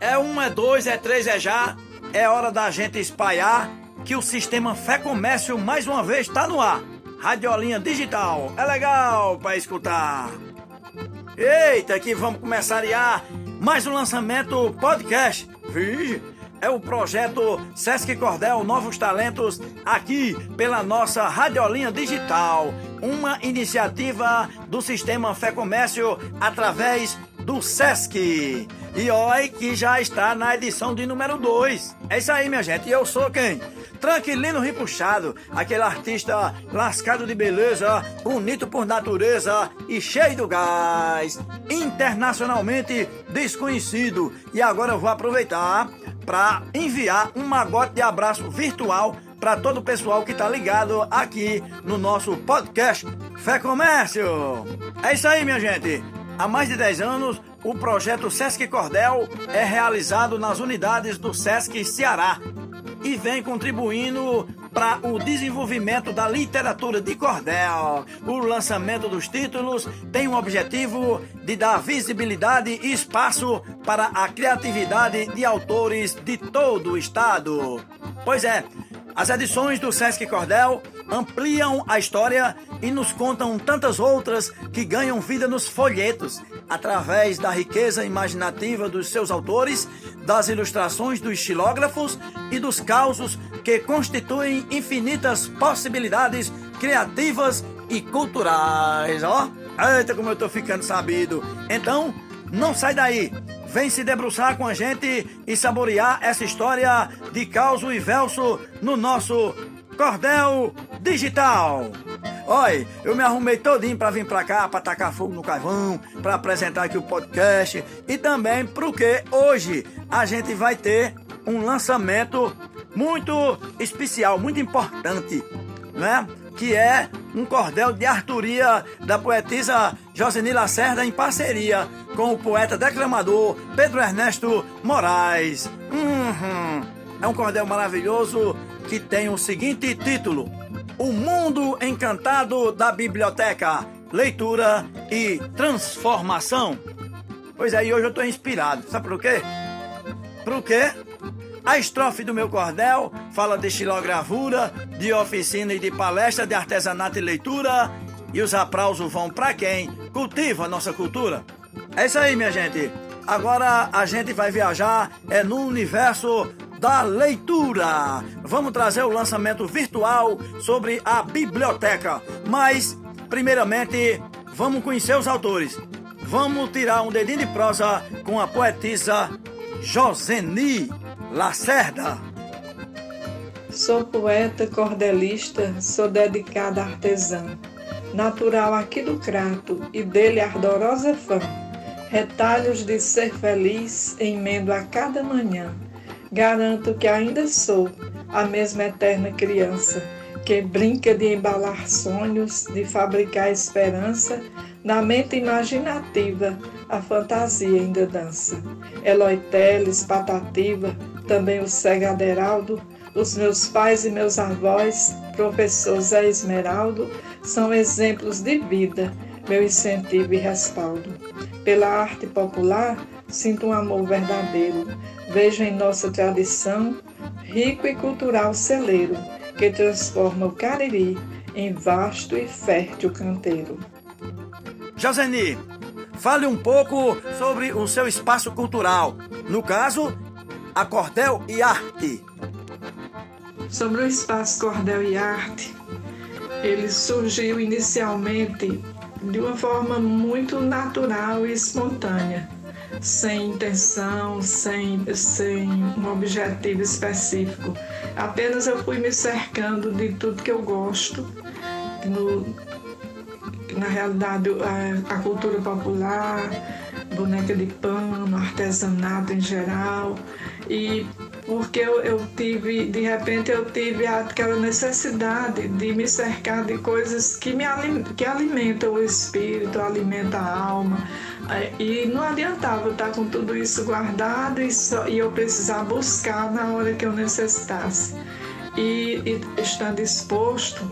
É um, é dois, é três, é já. É hora da gente espalhar que o sistema Fé Comércio mais uma vez está no ar. Radiolinha Digital. É legal para escutar. Eita, que vamos começar a mais um lançamento podcast. Vige, é o projeto Sesc Cordel Novos Talentos aqui pela nossa Radiolinha Digital. Uma iniciativa do Sistema Fé Comércio através do Sesc. E olha que já está na edição de número 2. É isso aí, minha gente. E eu sou quem? Tranquilino Ripuxado, aquele artista lascado de beleza, bonito por natureza e cheio do gás. Internacionalmente desconhecido. E agora eu vou aproveitar para enviar um magote de abraço virtual para todo o pessoal que está ligado aqui no nosso podcast Fé Comércio. É isso aí, minha gente. Há mais de 10 anos, o projeto Sesc Cordel é realizado nas unidades do Sesc Ceará e vem contribuindo para o desenvolvimento da literatura de cordel. O lançamento dos títulos tem o objetivo de dar visibilidade e espaço para a criatividade de autores de todo o estado. Pois é, as edições do Sesc Cordel ampliam a história e nos contam tantas outras que ganham vida nos folhetos, através da riqueza imaginativa dos seus autores, das ilustrações dos xilógrafos e dos causos que constituem infinitas possibilidades criativas e culturais. Ó, oh, eita como eu tô ficando sabido. Então, não sai daí. Vem se debruçar com a gente e saborear essa história de causo e verso no nosso Cordel Digital. Oi, eu me arrumei todinho para vir para cá, para tacar fogo no carvão, para apresentar aqui o podcast e também porque hoje a gente vai ter um lançamento muito especial, muito importante, né? Que é um cordel de Arturia da poetisa Joseni Lacerda em parceria com o poeta declamador Pedro Ernesto Moraes. Uhum. É um cordel maravilhoso que tem o seguinte título: O Mundo Encantado da Biblioteca, Leitura e Transformação. Pois aí, hoje eu estou inspirado. Sabe por quê? Por quê? A estrofe do meu cordel fala de xilogravura, de oficina e de palestra de artesanato e leitura. E os aplausos vão para quem cultiva a nossa cultura. É isso aí, minha gente. Agora a gente vai viajar é no universo da leitura. Vamos trazer o lançamento virtual sobre a biblioteca. Mas, primeiramente, vamos conhecer os autores. Vamos tirar um dedinho de prosa com a poetisa Joseni Lacerda. Sou poeta, cordelista, sou dedicada artesã, natural aqui do Crato e dele ardorosa fã. Retalhos de ser feliz emendo a cada manhã. Garanto que ainda sou a mesma eterna criança que brinca de embalar sonhos, de fabricar esperança, na mente imaginativa a fantasia ainda dança. Eloy Teles, Patativa, também o Cega Aderaldo, os meus pais e meus avós, professor Zé Esmeraldo, são exemplos de vida, meu incentivo e respaldo. Pela arte popular, sinto um amor verdadeiro. Vejo em nossa tradição, rico e cultural celeiro, que transforma o Cariri em vasto e fértil canteiro. Joseni, fale um pouco sobre o seu espaço cultural. No caso, a Cordel e Arte. Sobre o espaço Cordel e Arte, ele surgiu inicialmente de uma forma muito natural e espontânea, sem intenção, sem, sem um objetivo específico. Apenas eu fui me cercando de tudo que eu gosto, no, na realidade a, a cultura popular, boneca de pano, artesanato em geral. E porque eu, eu, tive, de repente eu tive aquela necessidade de me cercar de coisas que me que alimentam o espírito, alimentam a alma. E não adiantava estar com tudo isso guardado e, só, e eu precisar buscar na hora que eu necessitasse. e, e estando exposto,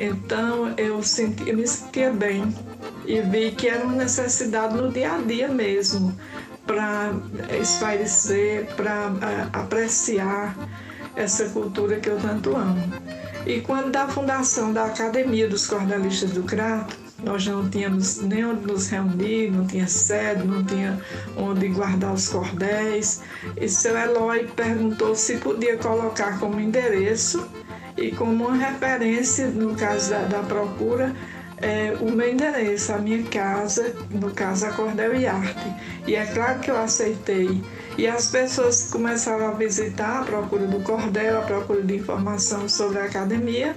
então eu, senti, eu me sentia bem e vi que era uma necessidade no dia a dia mesmo para espairecer, para apreciar essa cultura que eu tanto amo. E quando da fundação da Academia dos Cordelistas do Crato, nós não tínhamos nem onde nos reunir, não tinha sede, não tinha onde guardar os cordéis. E seu Eloy perguntou se podia colocar como endereço e como uma referência, no caso da, da procura, é, o meu endereço, a minha casa, no caso a Cordel e Arte. E é claro que eu aceitei. E as pessoas começaram a visitar a procura do cordel, a procura de informação sobre a academia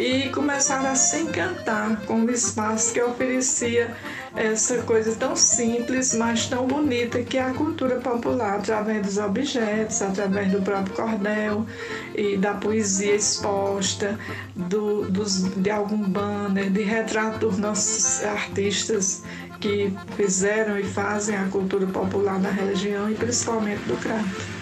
e começaram a se encantar com o espaço que oferecia essa coisa tão simples, mas tão bonita que é a cultura popular, através dos objetos, através do próprio cordel e da poesia exposta, do, dos, de algum banner, de retrato dos nossos artistas que fizeram e fazem a cultura popular da região e principalmente do Crato.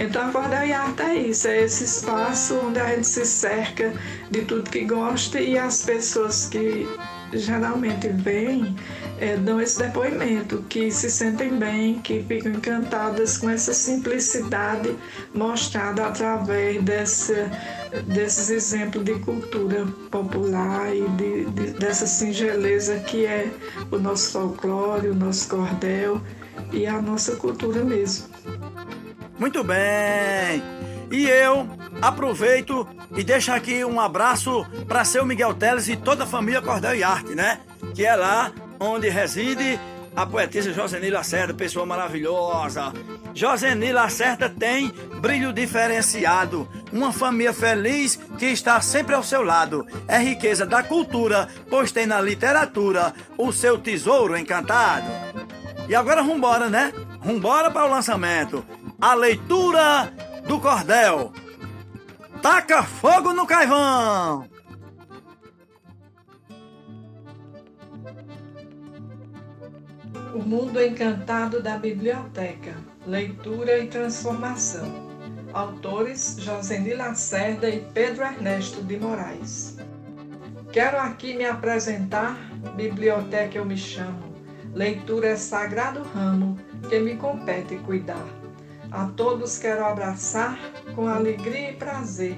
Então a Cordel e Arte é isso, é esse espaço onde a gente se cerca de tudo que gosta e as pessoas que geralmente vêm é, dão esse depoimento, que se sentem bem, que ficam encantadas com essa simplicidade mostrada através dessa, desses exemplos de cultura popular e de, de, dessa singeleza que é o nosso folclore, o nosso cordel e a nossa cultura mesmo. Muito bem. E eu aproveito e deixo aqui um abraço para seu Miguel Teles e toda a família Cordel e Arte, né? Que é lá onde reside a poetisa Joseni Lacerda, pessoa maravilhosa. Joseni Lacerda tem brilho diferenciado, uma família feliz que está sempre ao seu lado. É riqueza da cultura, pois tem na literatura o seu tesouro encantado. E agora vambora, né? Vambora para o lançamento a leitura do cordel. Taca fogo no caivão! O Mundo Encantado da Biblioteca. Leitura e Transformação. Autores Joseni Lacerda e Pedro Ernesto de Moraes. Quero aqui me apresentar, biblioteca eu me chamo. Leitura é sagrado ramo que me compete cuidar. A todos quero abraçar com alegria e prazer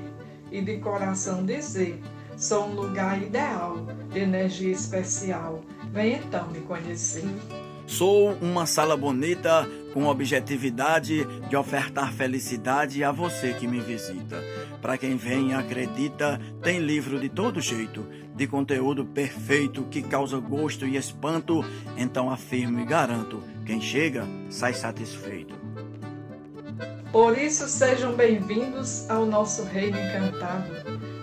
e de coração dizer: sou um lugar ideal, de energia especial. Vem então me conhecer. Sou uma sala bonita com objetividade de ofertar felicidade a você que me visita. Para quem vem e acredita, tem livro de todo jeito, de conteúdo perfeito que causa gosto e espanto. Então afirmo e garanto: quem chega sai satisfeito. Por isso, sejam bem-vindos ao nosso reino encantado,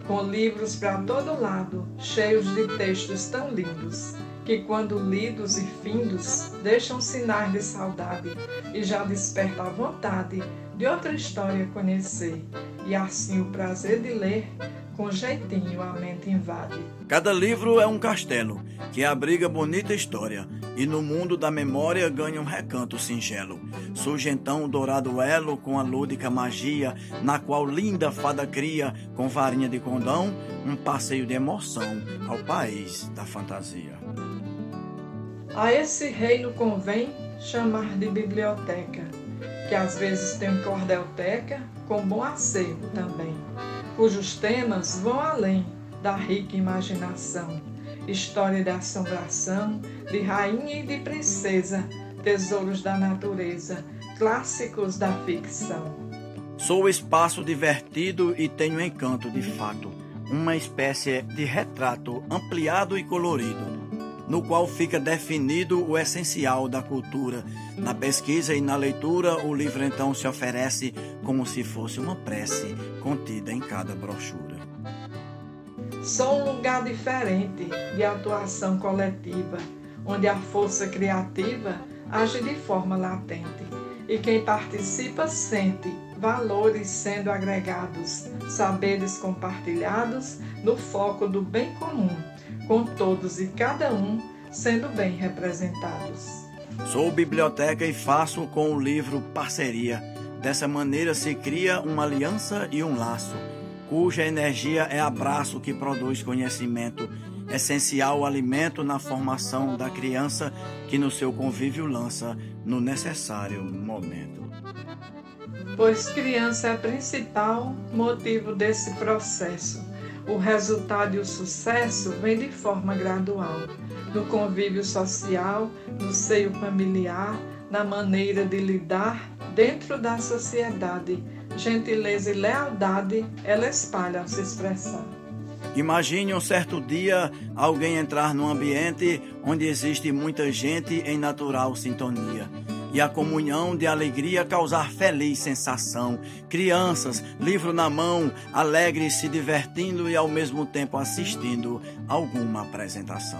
com livros para todo lado, cheios de textos tão lindos, que quando lidos e findos, deixam sinais de saudade e já desperta a vontade de outra história conhecer, e assim o prazer de ler com jeitinho a mente invade. Cada livro é um castelo que abriga bonita história e no mundo da memória ganha um recanto singelo. Surge então o dourado elo com a lúdica magia, na qual linda fada cria, com varinha de condão, um passeio de emoção ao país da fantasia. A esse reino convém chamar de biblioteca, que às vezes tem cordelteca com bom acervo também cujos temas vão além da rica imaginação. História de assombração, de rainha e de princesa, tesouros da natureza, clássicos da ficção. Sou espaço divertido e tenho encanto de fato, uma espécie de retrato ampliado e colorido, no qual fica definido o essencial da cultura. Na pesquisa e na leitura, o livro então se oferece como se fosse uma prece contida em cada brochura. Sou um lugar diferente de atuação coletiva, onde a força criativa age de forma latente e quem participa sente valores sendo agregados, saberes compartilhados no foco do bem comum, com todos e cada um sendo bem representados. Sou biblioteca e faço com o livro parceria Dessa maneira se cria uma aliança e um laço. cuja energia é abraço que produz conhecimento, essencial alimento na formação da criança que no seu convívio lança no necessário momento. Pois criança é principal motivo desse processo. O resultado e o sucesso vem de forma gradual, no convívio social, no seio familiar, na maneira de lidar dentro da sociedade. Gentileza e lealdade ela espalha ao se expressar. Imagine um certo dia alguém entrar num ambiente onde existe muita gente em natural sintonia e a comunhão de alegria causar feliz sensação. Crianças, livro na mão, alegres se divertindo e ao mesmo tempo assistindo alguma apresentação.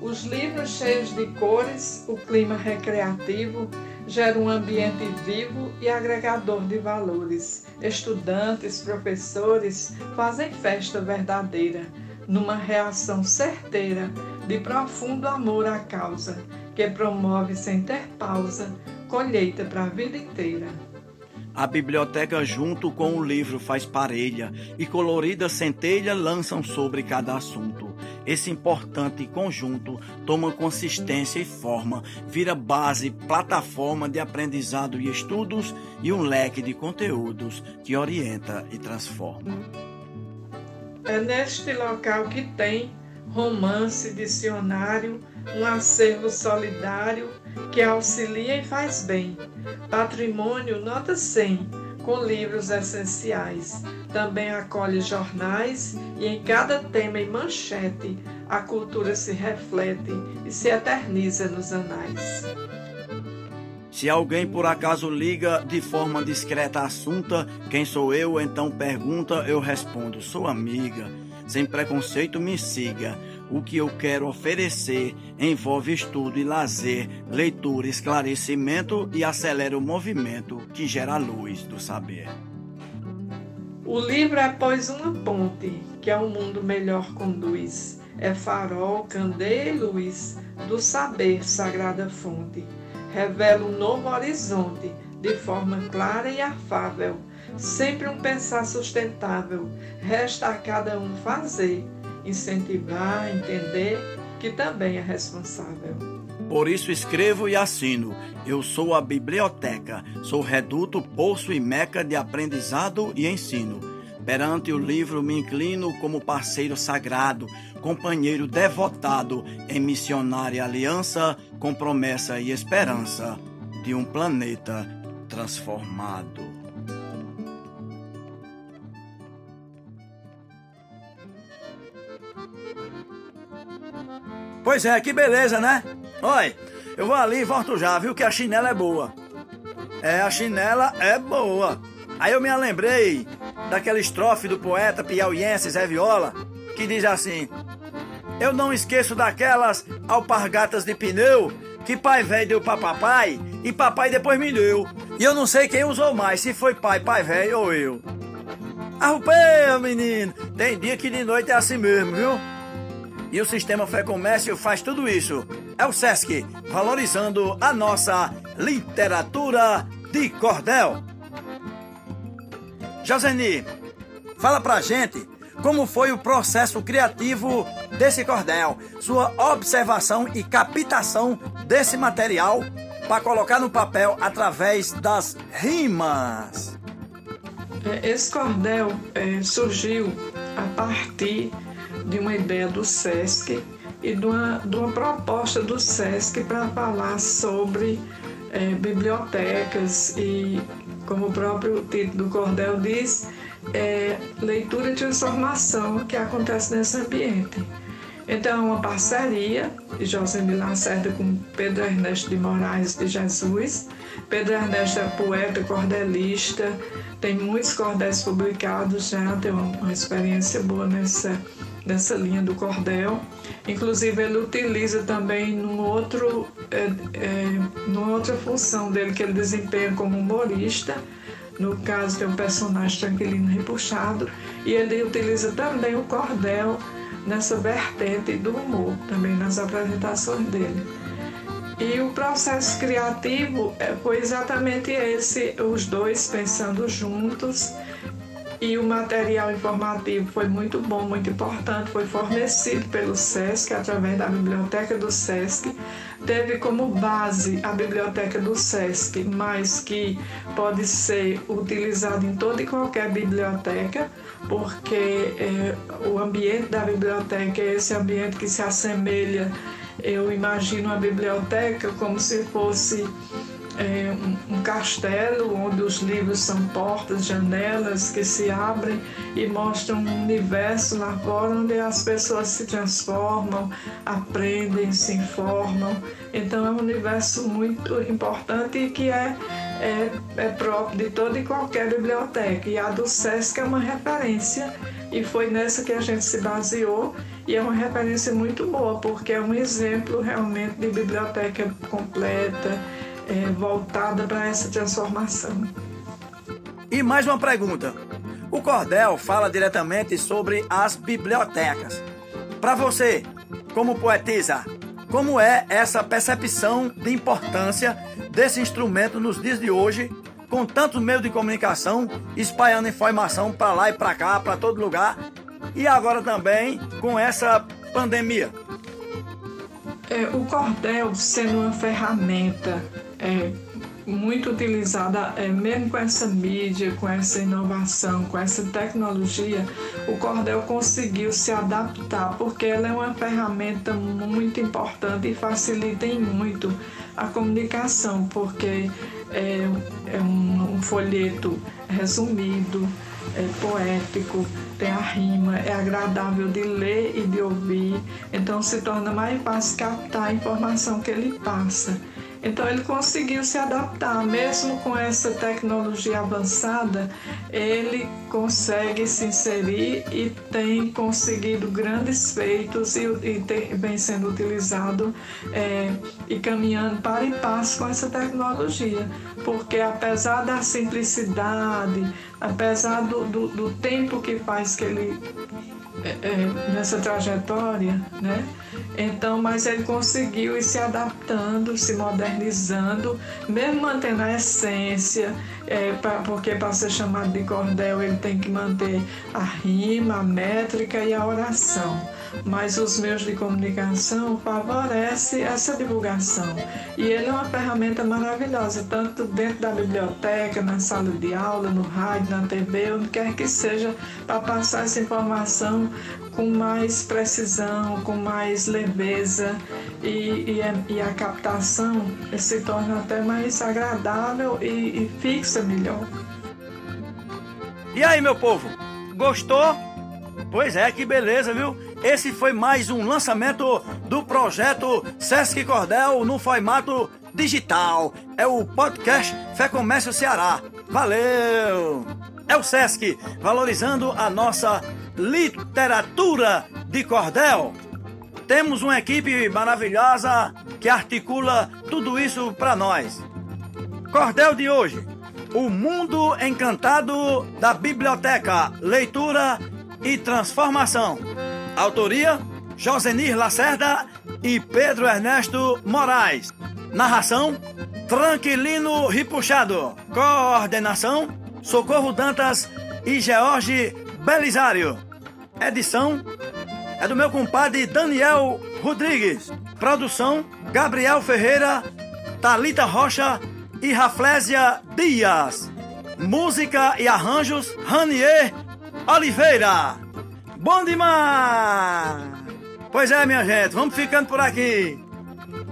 Os livros cheios de cores, o clima recreativo, gera um ambiente vivo e agregador de valores. Estudantes, professores fazem festa verdadeira, numa reação certeira de profundo amor à causa, que promove sem ter pausa colheita para a vida inteira. A biblioteca, junto com o livro, faz parelha e colorida centelha lançam sobre cada assunto. Esse importante conjunto toma consistência e forma, vira base, plataforma de aprendizado e estudos e um leque de conteúdos que orienta e transforma. É neste local que tem romance, dicionário, um acervo solidário que auxilia e faz bem. Patrimônio nota 100, com livros essenciais. Também acolhe jornais e em cada tema e manchete a cultura se reflete e se eterniza nos anais. Se alguém por acaso liga de forma discreta assunta, quem sou eu? Então pergunta, eu respondo, sou amiga. Sem preconceito me siga. O que eu quero oferecer envolve estudo e lazer, leitura, esclarecimento e acelera o movimento que gera a luz do saber. O livro é, pois, uma ponte que ao mundo melhor conduz. É farol, candeia e luz do saber, sagrada fonte. Revela um novo horizonte de forma clara e afável. Sempre um pensar sustentável. Resta a cada um fazer incentivar, entender que também é responsável. Por isso escrevo e assino. Eu sou a biblioteca, sou reduto, poço e meca de aprendizado e ensino. Perante o livro me inclino como parceiro sagrado, companheiro devotado em missionária aliança, com promessa e esperança de um planeta transformado. Pois é, que beleza, né? Oi, eu vou ali e volto já, viu que a chinela é boa. É, a chinela é boa. Aí eu me lembrei daquela estrofe do poeta piauiense Zé Viola, que diz assim: Eu não esqueço daquelas alpargatas de pneu que pai velho deu pra papai e papai depois me deu. E eu não sei quem usou mais, se foi pai, pai velho ou eu. Arrupei, menino! Tem dia que de noite é assim mesmo, viu? E o Sistema Fé Comércio faz tudo isso. É o SESC, valorizando a nossa literatura de cordel. Joseni, fala pra gente como foi o processo criativo desse cordel, sua observação e captação desse material para colocar no papel através das rimas. É, esse cordel é, surgiu a partir de uma ideia do SESC e de uma, de uma proposta do SESC para falar sobre é, bibliotecas e, como o próprio título do cordel diz, é, leitura de transformação que acontece nesse ambiente. Então, é uma parceria de José Lacerda com Pedro Ernesto de Moraes de Jesus. Pedro Ernesto é poeta, cordelista, tem muitos cordéis publicados já, tem uma experiência boa nessa nessa linha do cordel. Inclusive ele utiliza também num outro, é, é, numa outra função dele que ele desempenha como humorista. No caso tem um personagem tranquilino repuxado e ele utiliza também o cordel nessa vertente do humor, também nas apresentações dele. E o processo criativo é, foi exatamente esse, os dois pensando juntos e o material informativo foi muito bom, muito importante, foi fornecido pelo SESC através da biblioteca do SESC. Teve como base a biblioteca do SESC, mas que pode ser utilizado em toda e qualquer biblioteca, porque é, o ambiente da biblioteca é esse ambiente que se assemelha, eu imagino a biblioteca como se fosse é, um, castelo onde os livros são portas, janelas que se abrem e mostram um universo lá fora onde as pessoas se transformam, aprendem, se informam. Então é um universo muito importante e que é, é, é próprio de toda e qualquer biblioteca. E a do SESC é uma referência e foi nessa que a gente se baseou e é uma referência muito boa, porque é um exemplo realmente de biblioteca completa, é, voltada para essa transformação. E mais uma pergunta. O Cordel fala diretamente sobre as bibliotecas. Para você, como poetisa, como é essa percepção de importância desse instrumento nos dias de hoje, com tantos meios de comunicação espalhando informação para lá e para cá, para todo lugar, e agora também com essa pandemia? É, o cordel sendo uma ferramenta é, muito utilizada, é, mesmo com essa mídia, com essa inovação, com essa tecnologia, o cordel conseguiu se adaptar, porque ela é uma ferramenta muito importante e facilita muito a comunicação, porque é, é um, um folheto resumido, é poético, tem a rima, é agradável de ler e de ouvir, então se torna mais fácil captar a informação que ele passa. Então ele conseguiu se adaptar, mesmo com essa tecnologia avançada, ele consegue se inserir e tem conseguido grandes feitos e, e tem, vem sendo utilizado é, e caminhando para e passo com essa tecnologia, porque apesar da simplicidade, apesar do, do, do tempo que faz que ele é, é, nessa trajetória, né? Então, mas ele conseguiu ir se adaptando, se modernizando, mesmo mantendo a essência, é, pra, porque para ser chamado de cordel ele tem que manter a rima, a métrica e a oração mas os meios de comunicação favorecem essa divulgação. E ele é uma ferramenta maravilhosa, tanto dentro da biblioteca, na sala de aula, no rádio, na TV, onde quer que seja, para passar essa informação com mais precisão, com mais leveza e, e, e a captação se torna até mais agradável e, e fixa melhor. E aí, meu povo, gostou? Pois é, que beleza, viu? Esse foi mais um lançamento do projeto Sesc Cordel no formato digital. É o podcast Fé Comércio Ceará. Valeu! É o Sesc valorizando a nossa literatura de cordel. Temos uma equipe maravilhosa que articula tudo isso para nós. Cordel de hoje: O Mundo Encantado da Biblioteca, leitura e transformação. Autoria: Josenir Lacerda e Pedro Ernesto Moraes. Narração: Tranquilino Ripuxado. Coordenação: Socorro Dantas e George Belisário. Edição: é do meu compadre Daniel Rodrigues. Produção: Gabriel Ferreira, Talita Rocha e Raflésia Dias. Música e arranjos: Ranier Oliveira. Bom demais! Pois é, minha gente, vamos ficando por aqui.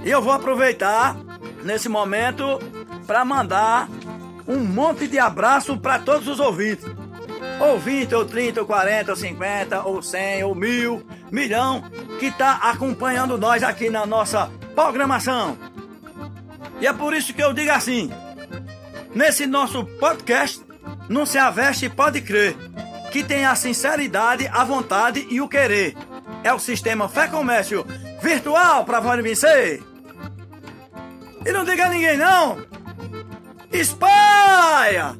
E eu vou aproveitar nesse momento para mandar um monte de abraço para todos os ouvintes. Ou 20, ou 30, ou 40, ou 50, ou 100, ou mil, milhão, que está acompanhando nós aqui na nossa programação. E é por isso que eu digo assim: nesse nosso podcast, não se aveste pode crer que tem a sinceridade, a vontade e o querer. É o sistema Fé Comércio virtual para vencer. E não diga a ninguém não. Espalha!